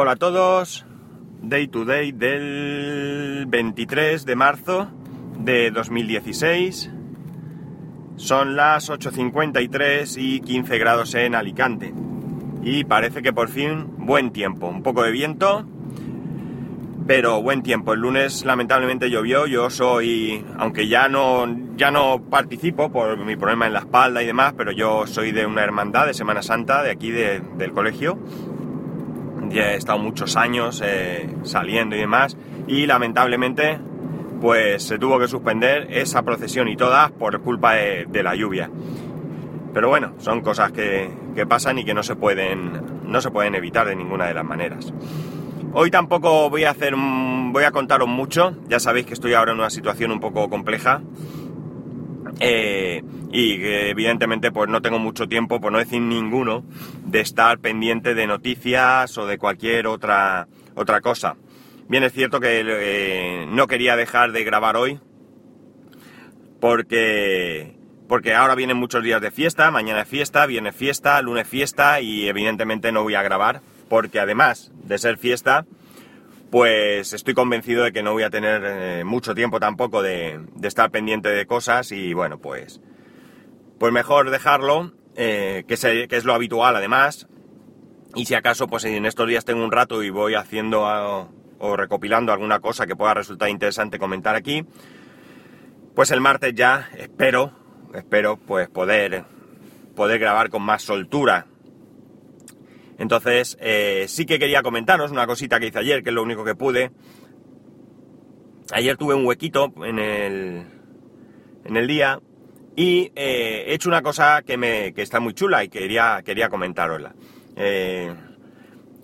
Hola a todos, Day to Day del 23 de marzo de 2016. Son las 8.53 y 15 grados en Alicante. Y parece que por fin buen tiempo, un poco de viento, pero buen tiempo. El lunes lamentablemente llovió, yo soy, aunque ya no, ya no participo por mi problema en la espalda y demás, pero yo soy de una hermandad de Semana Santa de aquí del colegio. Ya he estado muchos años eh, saliendo y demás, y lamentablemente pues se tuvo que suspender esa procesión y todas por culpa de, la lluvia. Pero bueno, son cosas que, que, pasan y que no se pueden no se pueden evitar de ninguna de las maneras. Hoy tampoco voy a hacer voy a contaros mucho, ya sabéis que estoy ahora en una situación un poco compleja. Eh, y evidentemente pues no tengo mucho tiempo, por no decir ninguno, de estar pendiente de noticias o de cualquier otra, otra cosa. Bien es cierto que eh, no quería dejar de grabar hoy porque, porque ahora vienen muchos días de fiesta, mañana es fiesta, viene fiesta, lunes fiesta y evidentemente no voy a grabar porque además de ser fiesta, pues estoy convencido de que no voy a tener eh, mucho tiempo tampoco de, estar pendiente de cosas y bueno, pues, pues mejor dejarlo, eh, que, que, es lo habitual además, y si acaso pues en estos días tengo un rato y voy haciendo o recopilando alguna cosa que pueda resultar interesante comentar aquí, pues el martes ya espero, espero pues poder, poder grabar con más soltura. Entonces, eh, sí que quería comentaros una cosita que hice ayer, que es lo único que pude. Ayer tuve un huequito en el, en el día y eh, he hecho una cosa que, me, que está muy chula y quería, quería comentárosla. Eh,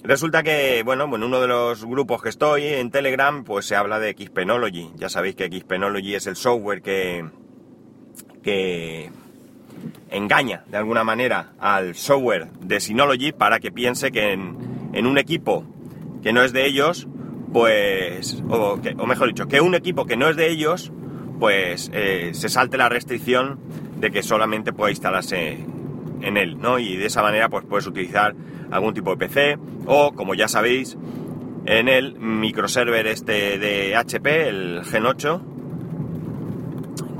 Resulta que, bueno, en uno de los grupos que estoy en Telegram, pues se habla de Xpenology. Ya sabéis que Xpenology es el software que, que engaña de alguna manera al software de Synology para que piense que en, un equipo que no es de ellos, pues, o, mejor dicho, que un equipo que no es de ellos, pues eh, se salte la restricción de que solamente pueda instalarse en él, ¿no? Y de esa manera pues puedes utilizar algún tipo de PC o, como ya sabéis, en el microserver este de HP, el Gen 8,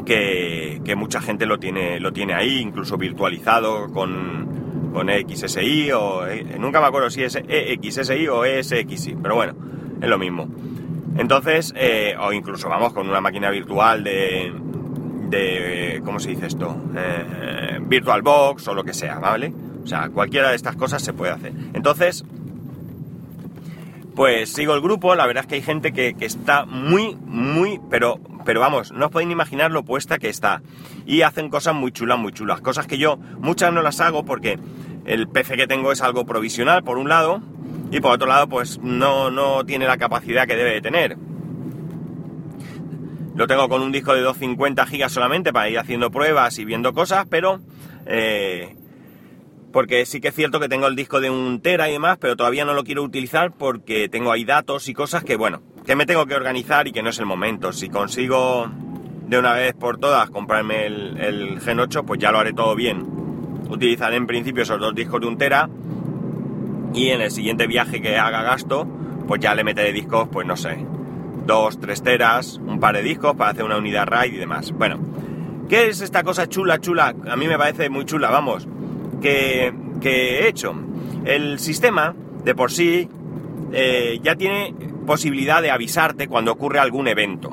que, mucha gente lo tiene, lo tiene ahí, incluso virtualizado con, con XSI o... Eh, nunca me acuerdo si es EXSI o ESXI, pero bueno, es lo mismo. Entonces, eh, o incluso vamos con una máquina virtual de, de ¿cómo se dice esto? Eh, VirtualBox o lo que sea, ¿vale? O sea, cualquiera de estas cosas se puede hacer. Entonces, pues sigo el grupo, la verdad es que hay gente que, está muy, muy, pero, pero vamos, no os podéis imaginar lo puesta que está. Y hacen cosas muy chulas, muy chulas. Cosas que yo muchas no las hago porque el PC que tengo es algo provisional, por un lado, y por otro lado, pues no, no tiene la capacidad que debe de tener. Lo tengo con un disco de 250 gigas solamente para ir haciendo pruebas y viendo cosas, pero eh, porque sí que es cierto que tengo el disco de un tera y demás, pero todavía no lo quiero utilizar porque tengo ahí datos y cosas que, bueno, que me tengo que organizar y que no es el momento. Si consigo de una vez por todas comprarme el, Gen 8, pues ya lo haré todo bien. Utilizaré en principio esos dos discos de un tera y en el siguiente viaje que haga gasto, pues ya le meteré discos, pues no sé, dos, tres teras, un par de discos para hacer una unidad RAID y demás. Bueno, ¿qué es esta cosa chula, chula? A mí me parece muy chula, vamos que, he hecho. El sistema, de por sí, eh, ya tiene posibilidad de avisarte cuando ocurre algún evento.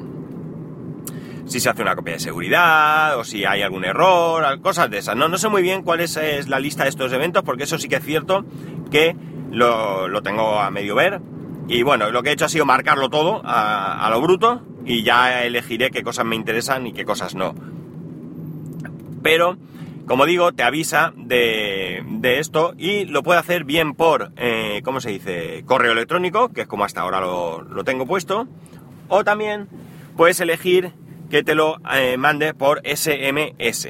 Si se hace una copia de seguridad o si hay algún error, cosas de esas. No, no sé muy bien cuál es, la lista de estos eventos porque eso sí que es cierto que lo, tengo a medio ver. Y bueno, lo que he hecho ha sido marcarlo todo a, a lo bruto y ya elegiré qué cosas me interesan y qué cosas no. Pero como digo, te avisa de, esto y lo puede hacer bien por, eh, ¿cómo se dice? Correo electrónico, que es como hasta ahora lo, tengo puesto, o también puedes elegir que te lo eh, mande por SMS.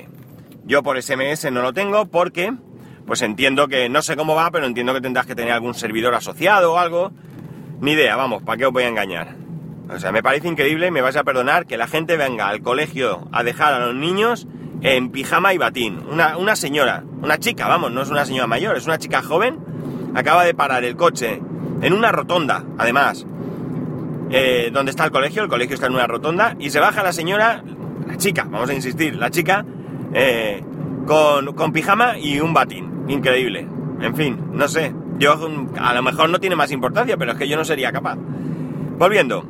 Yo por SMS no lo tengo porque, pues entiendo que, no sé cómo va, pero entiendo que tendrás que tener algún servidor asociado o algo. Ni idea, vamos, ¿para qué os voy a engañar? O sea, me parece increíble, me vais a perdonar que la gente venga al colegio a dejar a los niños en pijama y batín. Una, señora, una chica, vamos, no es una señora mayor, es una chica joven, acaba de parar el coche en una rotonda, además, eh, donde está el colegio, el colegio está en una rotonda, y se baja la señora, la chica, vamos a insistir, la chica, eh, con, con pijama y un batín, increíble. En fin, no sé, yo a lo mejor no tiene más importancia, pero es que yo no sería capaz. Volviendo.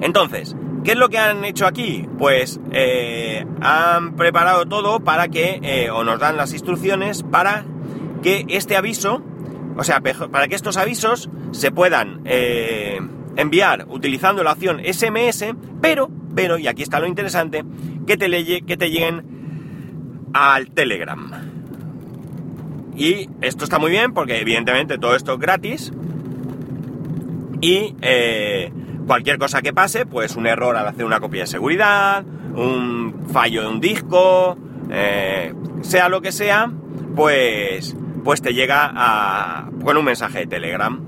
Entonces, ¿qué es lo que han hecho aquí? Pues eh, han preparado todo para que, o nos dan las instrucciones para que este aviso, o sea, para que estos avisos se puedan eh, enviar utilizando la opción SMS, pero, pero, y aquí está lo interesante, que te, que te lleguen al Telegram. Y esto está muy bien porque evidentemente todo esto es gratis y eh, cualquier cosa que pase, pues un error al hacer una copia de seguridad, un fallo de un disco, eh, sea lo que sea, pues, pues te llega a, con un mensaje de Telegram.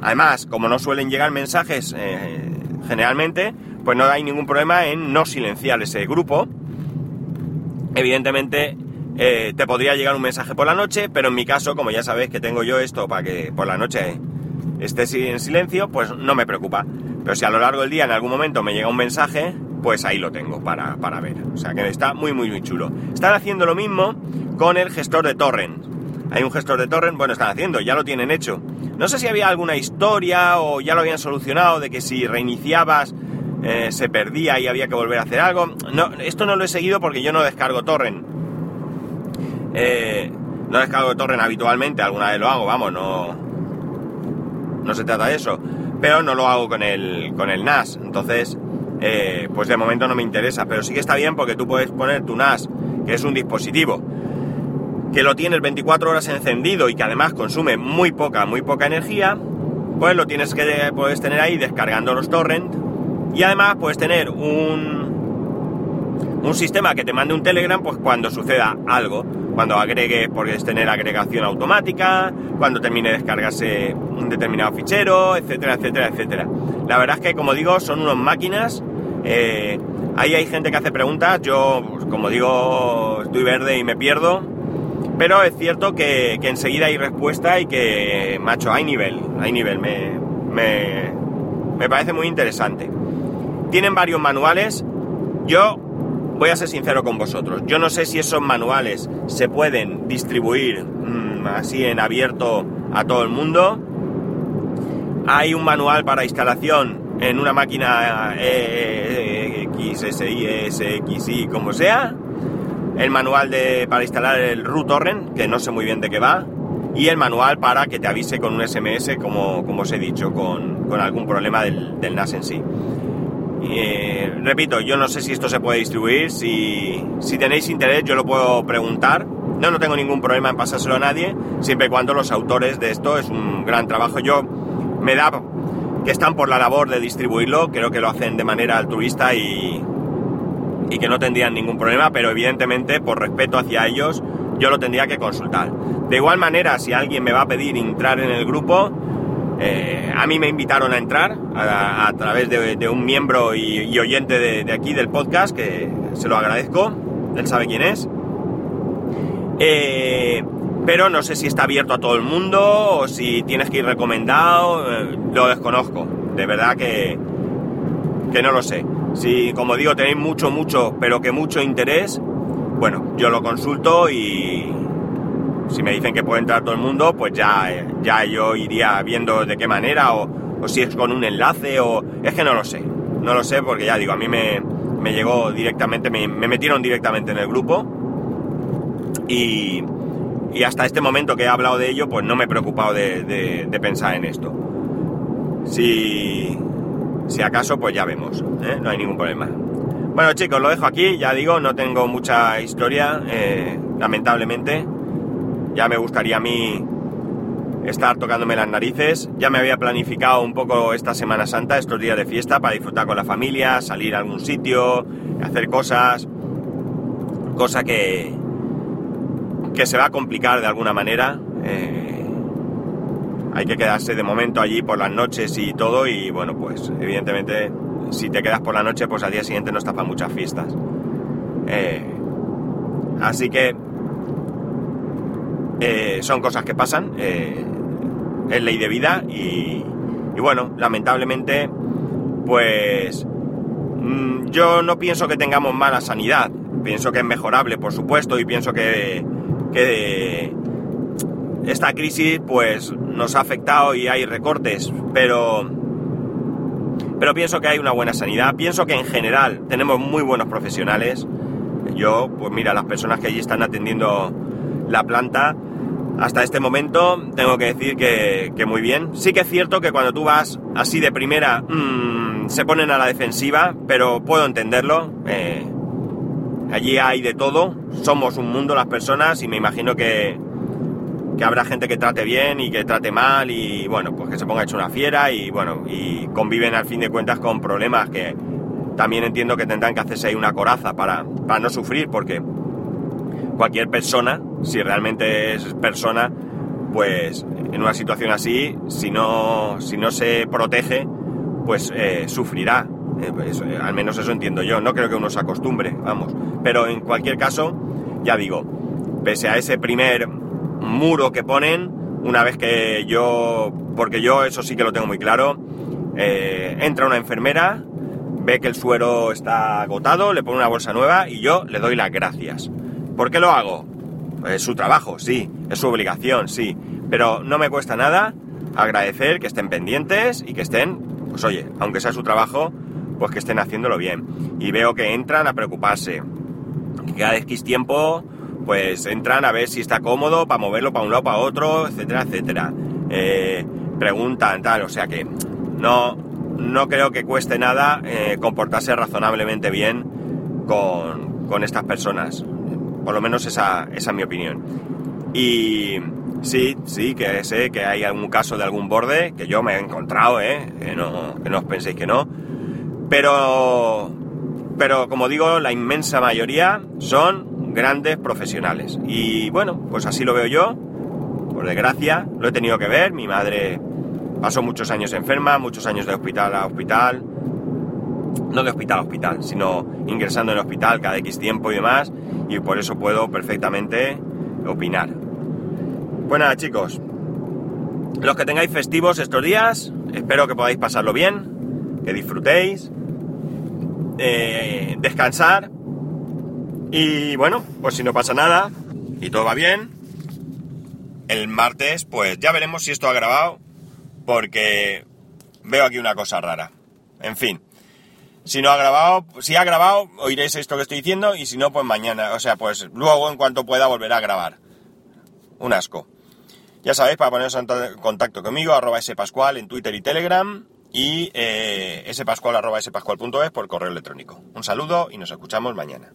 Además, como no suelen llegar mensajes eh, generalmente, pues no hay ningún problema en no silenciar ese grupo. Evidentemente, eh, te podría llegar un mensaje por la noche, pero en mi caso, como ya sabéis que tengo yo esto para que por la noche esté en silencio, pues no me preocupa. Pero si a lo largo del día en algún momento me llega un mensaje, pues ahí lo tengo para, para ver. O sea que está muy, muy, muy chulo. Están haciendo lo mismo con el gestor de torrent. Hay un gestor de torrent, bueno, están haciendo, ya lo tienen hecho. No sé si había alguna historia o ya lo habían solucionado de que si reiniciabas eh, se perdía y había que volver a hacer algo. No, esto no lo he seguido porque yo no descargo torrent. Eh, no descargo torrent habitualmente, alguna vez lo hago, vamos, no, no se trata de eso. Pero no lo hago con el, con el NAS, entonces, eh, pues de momento no me interesa. Pero sí que está bien porque tú puedes poner tu NAS, que es un dispositivo que lo tienes 24 horas encendido y que además consume muy poca, muy poca energía, pues lo tienes que puedes tener ahí descargando los torrents y además puedes tener un un sistema que te mande un Telegram pues cuando suceda algo, cuando agregue, puedes tener agregación automática, cuando termine de descargarse un determinado fichero, etcétera, etcétera, etcétera. La verdad es que como digo, son unas máquinas. Eh, ahí hay gente que hace preguntas, yo pues, como digo, estoy verde y me pierdo pero es cierto que, enseguida hay respuesta y que, macho, hay nivel, hay nivel, me, me, parece muy interesante. Tienen varios manuales, yo voy a ser sincero con vosotros, yo no sé si esos manuales se pueden distribuir mm, así en abierto a todo el mundo. Hay un manual para instalación en una máquina XSI, SXI, como sea el manual de, para instalar el root torrent, que no sé muy bien de qué va, y el manual para que te avise con un SMS, como, como os he dicho, con, algún problema del, NAS en sí. Eh, repito, yo no sé si esto se puede distribuir, si, si tenéis interés yo lo puedo preguntar, no, no tengo ningún problema en pasárselo a nadie, siempre y cuando los autores de esto es un gran trabajo. Yo me da que están por la labor de distribuirlo, creo que lo hacen de manera altruista y, y que no tendrían ningún problema, pero evidentemente por respeto hacia ellos yo lo tendría que consultar. De igual manera, si alguien me va a pedir entrar en el grupo, eh, a mí me invitaron a entrar a, través de, un miembro y, oyente de, aquí del podcast, que se lo agradezco, él sabe quién es. Eh, pero no sé si está abierto a todo el mundo o si tienes que ir recomendado, eh, lo desconozco. De verdad que, que no lo sé. Si, como digo, tenéis mucho, mucho, pero que mucho interés, bueno, yo lo consulto y si me dicen que puede entrar todo el mundo, pues ya, ya yo iría viendo de qué manera o, si es con un enlace o... Es que no lo sé, no lo sé porque ya digo, a mí me, llegó directamente, me, metieron directamente en el grupo y, y, hasta este momento que he hablado de ello, pues no me he preocupado de, de pensar en esto. Si, si acaso, pues ya vemos, ¿eh? no hay ningún problema. Bueno chicos, lo dejo aquí, ya digo, no tengo mucha historia, eh, lamentablemente. Ya me gustaría a mí estar tocándome las narices. Ya me había planificado un poco esta Semana Santa, estos días de fiesta, para disfrutar con la familia, salir a algún sitio, hacer cosas. Cosa que, que se va a complicar de alguna manera. Eh, hay que quedarse de momento allí por las noches y todo y bueno, pues evidentemente si te quedas por la noche, pues al día siguiente no estás para muchas fiestas. Eh, así que eh, son cosas que pasan. Eh, es ley de vida y, bueno, lamentablemente, pues mm, yo no pienso que tengamos mala sanidad, pienso que es mejorable, por supuesto, y pienso que, que esta crisis pues nos ha afectado y hay recortes, pero pero pienso que hay una buena sanidad, pienso que en general tenemos muy buenos profesionales. Yo, pues mira, las personas que allí están atendiendo la planta, hasta este momento tengo que decir que, muy bien. Sí que es cierto que cuando tú vas así de primera mmm, se ponen a la defensiva, pero puedo entenderlo. Eh, allí hay de todo, somos un mundo las personas y me imagino que, que habrá gente que trate bien y que trate mal y bueno, pues que se ponga hecho una fiera y bueno, y conviven al fin de cuentas con problemas que también entiendo que tendrán que hacerse ahí una coraza para, para no sufrir porque cualquier persona, si realmente es persona, pues en una situación así, si no, si no se protege, pues eh, sufrirá. Eh, pues, eh, al menos eso entiendo yo. No creo que uno se acostumbre, vamos. Pero en cualquier caso, ya digo, pese a ese primer muro que ponen, una vez que yo, porque yo eso sí que lo tengo muy claro, entra una enfermera, ve que el suero está agotado, le pone una bolsa nueva y yo le doy las gracias. ¿Por qué lo hago? Es su trabajo, sí, es su obligación, sí, pero no me cuesta nada agradecer que estén pendientes y que estén, pues oye, aunque sea su trabajo, pues que estén haciéndolo bien. Y veo que entran a preocuparse, que cada X tiempo, pues entran a ver si está cómodo para moverlo para un lado, para otro, etcétera, etcétera. Eh, preguntan, tal, o sea que no, no creo que cueste nada eh, comportarse razonablemente bien con, con estas personas. Por lo menos esa, es mi opinión. Y sí, sí, que sé que hay algún caso de algún borde que yo me he encontrado, ¿eh? Que no, que no os penséis que no. Pero, pero como digo, la inmensa mayoría son grandes profesionales. Y bueno, pues así lo veo yo. Por desgracia, lo he tenido que ver. Mi madre pasó muchos años enferma, muchos años de hospital a hospital. No de hospital a hospital, sino ingresando en el hospital cada X tiempo y demás y por eso puedo perfectamente opinar. Bueno, chicos, los que tengáis festivos estos días, espero que podáis pasarlo bien, que disfrutéis, eh, descansar y bueno, pues si no pasa nada y todo va bien, el martes pues ya veremos si esto ha grabado porque veo aquí una cosa rara. En fin, si no ha grabado, si ha grabado, oiréis esto que estoy diciendo y si no, pues mañana, o sea, pues luego en cuanto pueda volver a grabar. Un asco. Ya sabéis, para poneros en contacto conmigo, arroba spascual en Twitter y Telegram y eh, spascual arroba spascual.es por correo electrónico. Un saludo y nos escuchamos mañana.